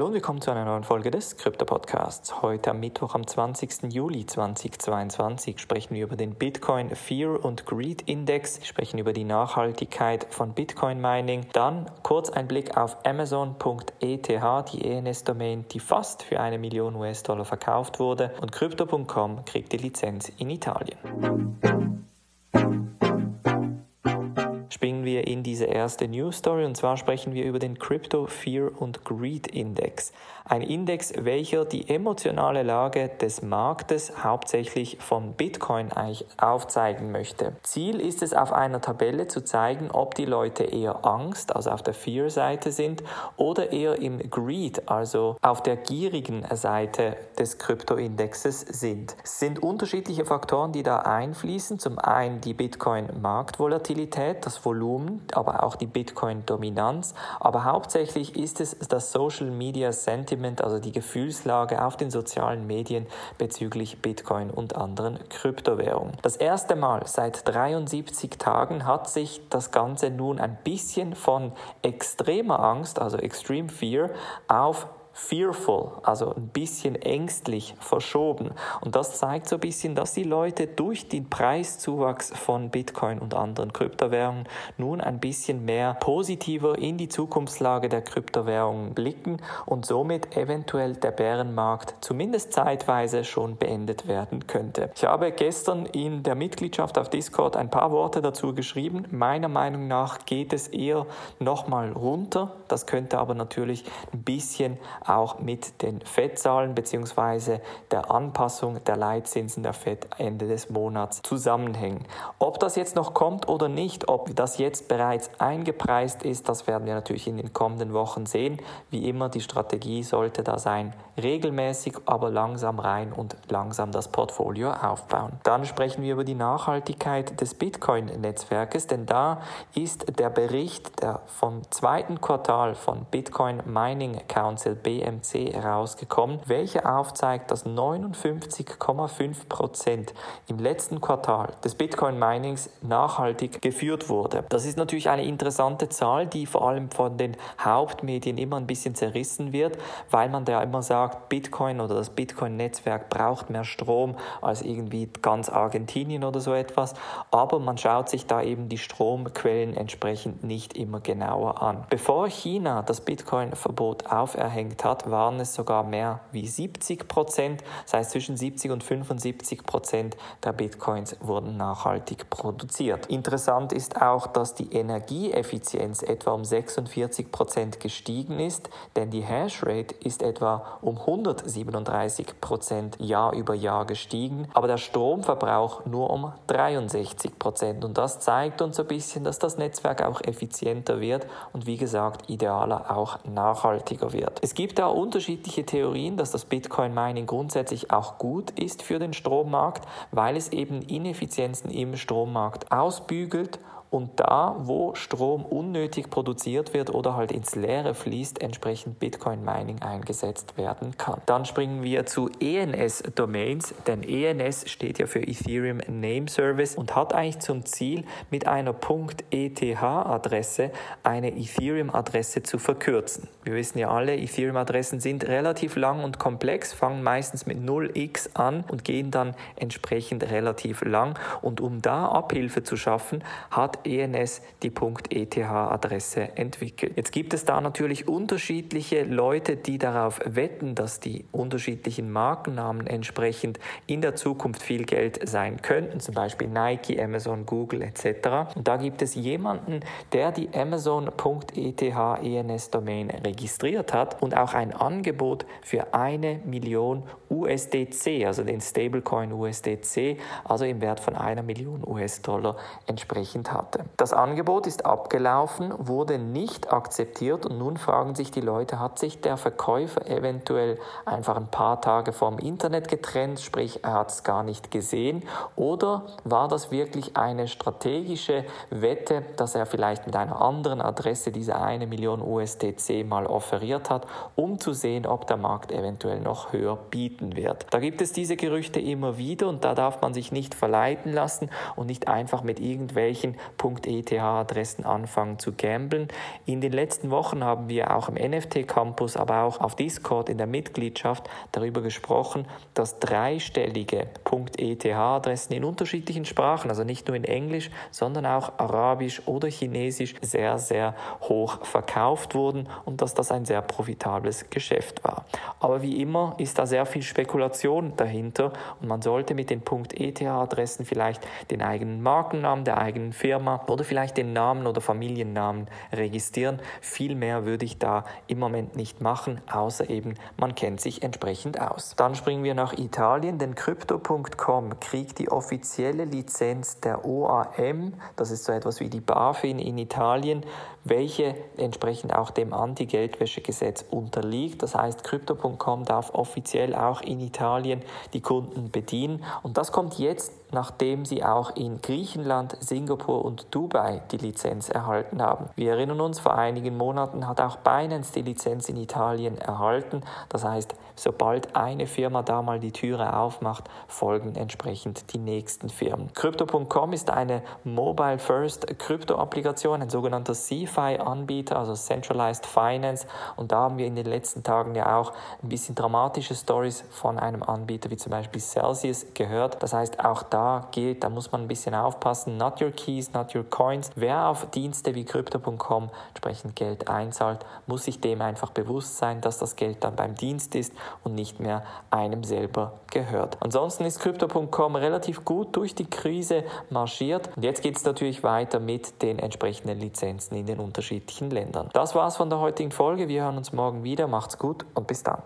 Hallo und willkommen zu einer neuen Folge des Krypto Podcasts. Heute am Mittwoch, am 20. Juli 2022, sprechen wir über den Bitcoin Fear und Greed Index, sprechen über die Nachhaltigkeit von Bitcoin Mining, dann kurz ein Blick auf Amazon.eth, die ENS-Domain, die fast für eine Million US-Dollar verkauft wurde, und Crypto.com kriegt die Lizenz in Italien. In diese erste News Story und zwar sprechen wir über den Crypto Fear und Greed Index. Ein Index, welcher die emotionale Lage des Marktes hauptsächlich von Bitcoin aufzeigen möchte. Ziel ist es auf einer Tabelle zu zeigen, ob die Leute eher Angst, also auf der Fear-Seite sind oder eher im Greed, also auf der gierigen Seite des Krypto-Indexes sind. Es sind unterschiedliche Faktoren, die da einfließen. Zum einen die Bitcoin-Marktvolatilität, das Volumen, aber auch die Bitcoin-Dominanz. Aber hauptsächlich ist es das Social Media Sentiment, also die Gefühlslage auf den sozialen Medien bezüglich Bitcoin und anderen Kryptowährungen. Das erste Mal seit 73 Tagen hat sich das Ganze nun ein bisschen von extremer Angst, also Extreme Fear, auf fearful, also ein bisschen ängstlich verschoben. Und das zeigt so ein bisschen, dass die Leute durch den Preiszuwachs von Bitcoin und anderen Kryptowährungen nun ein bisschen mehr positiver in die Zukunftslage der Kryptowährungen blicken und somit eventuell der Bärenmarkt zumindest zeitweise schon beendet werden könnte. Ich habe gestern in der Mitgliedschaft auf Discord ein paar Worte dazu geschrieben. Meiner Meinung nach geht es eher nochmal runter. Das könnte aber natürlich ein bisschen auch mit den FED-Zahlen bzw. der Anpassung der Leitzinsen der FED Ende des Monats zusammenhängen. Ob das jetzt noch kommt oder nicht, ob das jetzt bereits eingepreist ist, das werden wir natürlich in den kommenden Wochen sehen. Wie immer, die Strategie sollte da sein, regelmäßig, aber langsam rein und langsam das Portfolio aufbauen. Dann sprechen wir über die Nachhaltigkeit des Bitcoin-Netzwerkes, denn da ist der Bericht der vom zweiten Quartal von Bitcoin Mining Council BMC herausgekommen, welcher aufzeigt, dass 59,5 Prozent im letzten Quartal des Bitcoin Minings nachhaltig geführt wurde. Das ist natürlich eine interessante Zahl, die vor allem von den Hauptmedien immer ein bisschen zerrissen wird, weil man da immer sagt, Bitcoin oder das Bitcoin-Netzwerk braucht mehr Strom als irgendwie ganz Argentinien oder so etwas. Aber man schaut sich da eben die Stromquellen entsprechend nicht immer genauer an. Bevor China das Bitcoin-Verbot auferhängt hat, waren es sogar mehr wie 70 Prozent. Das heißt, zwischen 70 und 75 Prozent der Bitcoins wurden nachhaltig produziert. Interessant ist auch, dass die Energieeffizienz etwa um 46 Prozent gestiegen ist, denn die Hashrate ist etwa um 137 Prozent Jahr über Jahr gestiegen, aber der Stromverbrauch nur um 63 Prozent. Und das zeigt uns ein bisschen, dass das Netzwerk auch effizienter wird und wie gesagt idealer auch nachhaltiger wird. Es gibt da unterschiedliche Theorien, dass das Bitcoin Mining grundsätzlich auch gut ist für den Strommarkt, weil es eben Ineffizienzen im Strommarkt ausbügelt und da, wo Strom unnötig produziert wird oder halt ins Leere fließt, entsprechend Bitcoin Mining eingesetzt werden kann. Dann springen wir zu ENS Domains, denn ENS steht ja für Ethereum Name Service und hat eigentlich zum Ziel, mit einer .eth Adresse eine Ethereum Adresse zu verkürzen. Wir wissen ja alle, Ethereum Adressen sind relativ lang und komplex, fangen meistens mit 0x an und gehen dann entsprechend relativ lang und um da Abhilfe zu schaffen, hat ENS die .eth-Adresse entwickelt. Jetzt gibt es da natürlich unterschiedliche Leute, die darauf wetten, dass die unterschiedlichen Markennamen entsprechend in der Zukunft viel Geld sein könnten, zum Beispiel Nike, Amazon, Google etc. Und da gibt es jemanden, der die Amazon.eth ENS Domain registriert hat und auch ein Angebot für eine Million USDC, also den Stablecoin USDC, also im Wert von einer Million US-Dollar entsprechend hat hatte. Das Angebot ist abgelaufen, wurde nicht akzeptiert und nun fragen sich die Leute, hat sich der Verkäufer eventuell einfach ein paar Tage vom Internet getrennt, sprich er hat es gar nicht gesehen oder war das wirklich eine strategische Wette, dass er vielleicht mit einer anderen Adresse diese eine Million USDC mal offeriert hat, um zu sehen, ob der Markt eventuell noch höher bieten wird. Da gibt es diese Gerüchte immer wieder und da darf man sich nicht verleiten lassen und nicht einfach mit irgendwelchen .eth-Adressen anfangen zu gamblen. In den letzten Wochen haben wir auch im NFT Campus, aber auch auf Discord in der Mitgliedschaft darüber gesprochen, dass dreistellige .eth-Adressen in unterschiedlichen Sprachen, also nicht nur in Englisch, sondern auch Arabisch oder Chinesisch sehr, sehr hoch verkauft wurden und dass das ein sehr profitables Geschäft war. Aber wie immer ist da sehr viel Spekulation dahinter und man sollte mit den .eth-Adressen vielleicht den eigenen Markennamen der eigenen Firma oder vielleicht den Namen oder Familiennamen registrieren. Viel mehr würde ich da im Moment nicht machen, außer eben man kennt sich entsprechend aus. Dann springen wir nach Italien, denn Crypto.com kriegt die offizielle Lizenz der OAM, das ist so etwas wie die BaFin in Italien, welche entsprechend auch dem Anti-Geldwäschegesetz unterliegt. Das heißt, Crypto.com darf offiziell auch in Italien die Kunden bedienen und das kommt jetzt nachdem sie auch in Griechenland, Singapur und Dubai die Lizenz erhalten haben. Wir erinnern uns, vor einigen Monaten hat auch Binance die Lizenz in Italien erhalten. Das heißt, sobald eine Firma da mal die Türe aufmacht, folgen entsprechend die nächsten Firmen. Crypto.com ist eine Mobile First Krypto-Applikation, ein sogenannter CFI-Anbieter, also Centralized Finance. Und da haben wir in den letzten Tagen ja auch ein bisschen dramatische Stories von einem Anbieter wie zum Beispiel Celsius gehört. Das heißt, auch da da gilt, da muss man ein bisschen aufpassen. Not your keys, not your coins. Wer auf Dienste wie Crypto.com entsprechend Geld einzahlt, muss sich dem einfach bewusst sein, dass das Geld dann beim Dienst ist und nicht mehr einem selber gehört. Ansonsten ist Crypto.com relativ gut durch die Krise marschiert. Und jetzt geht es natürlich weiter mit den entsprechenden Lizenzen in den unterschiedlichen Ländern. Das war's von der heutigen Folge. Wir hören uns morgen wieder. Macht's gut und bis dann.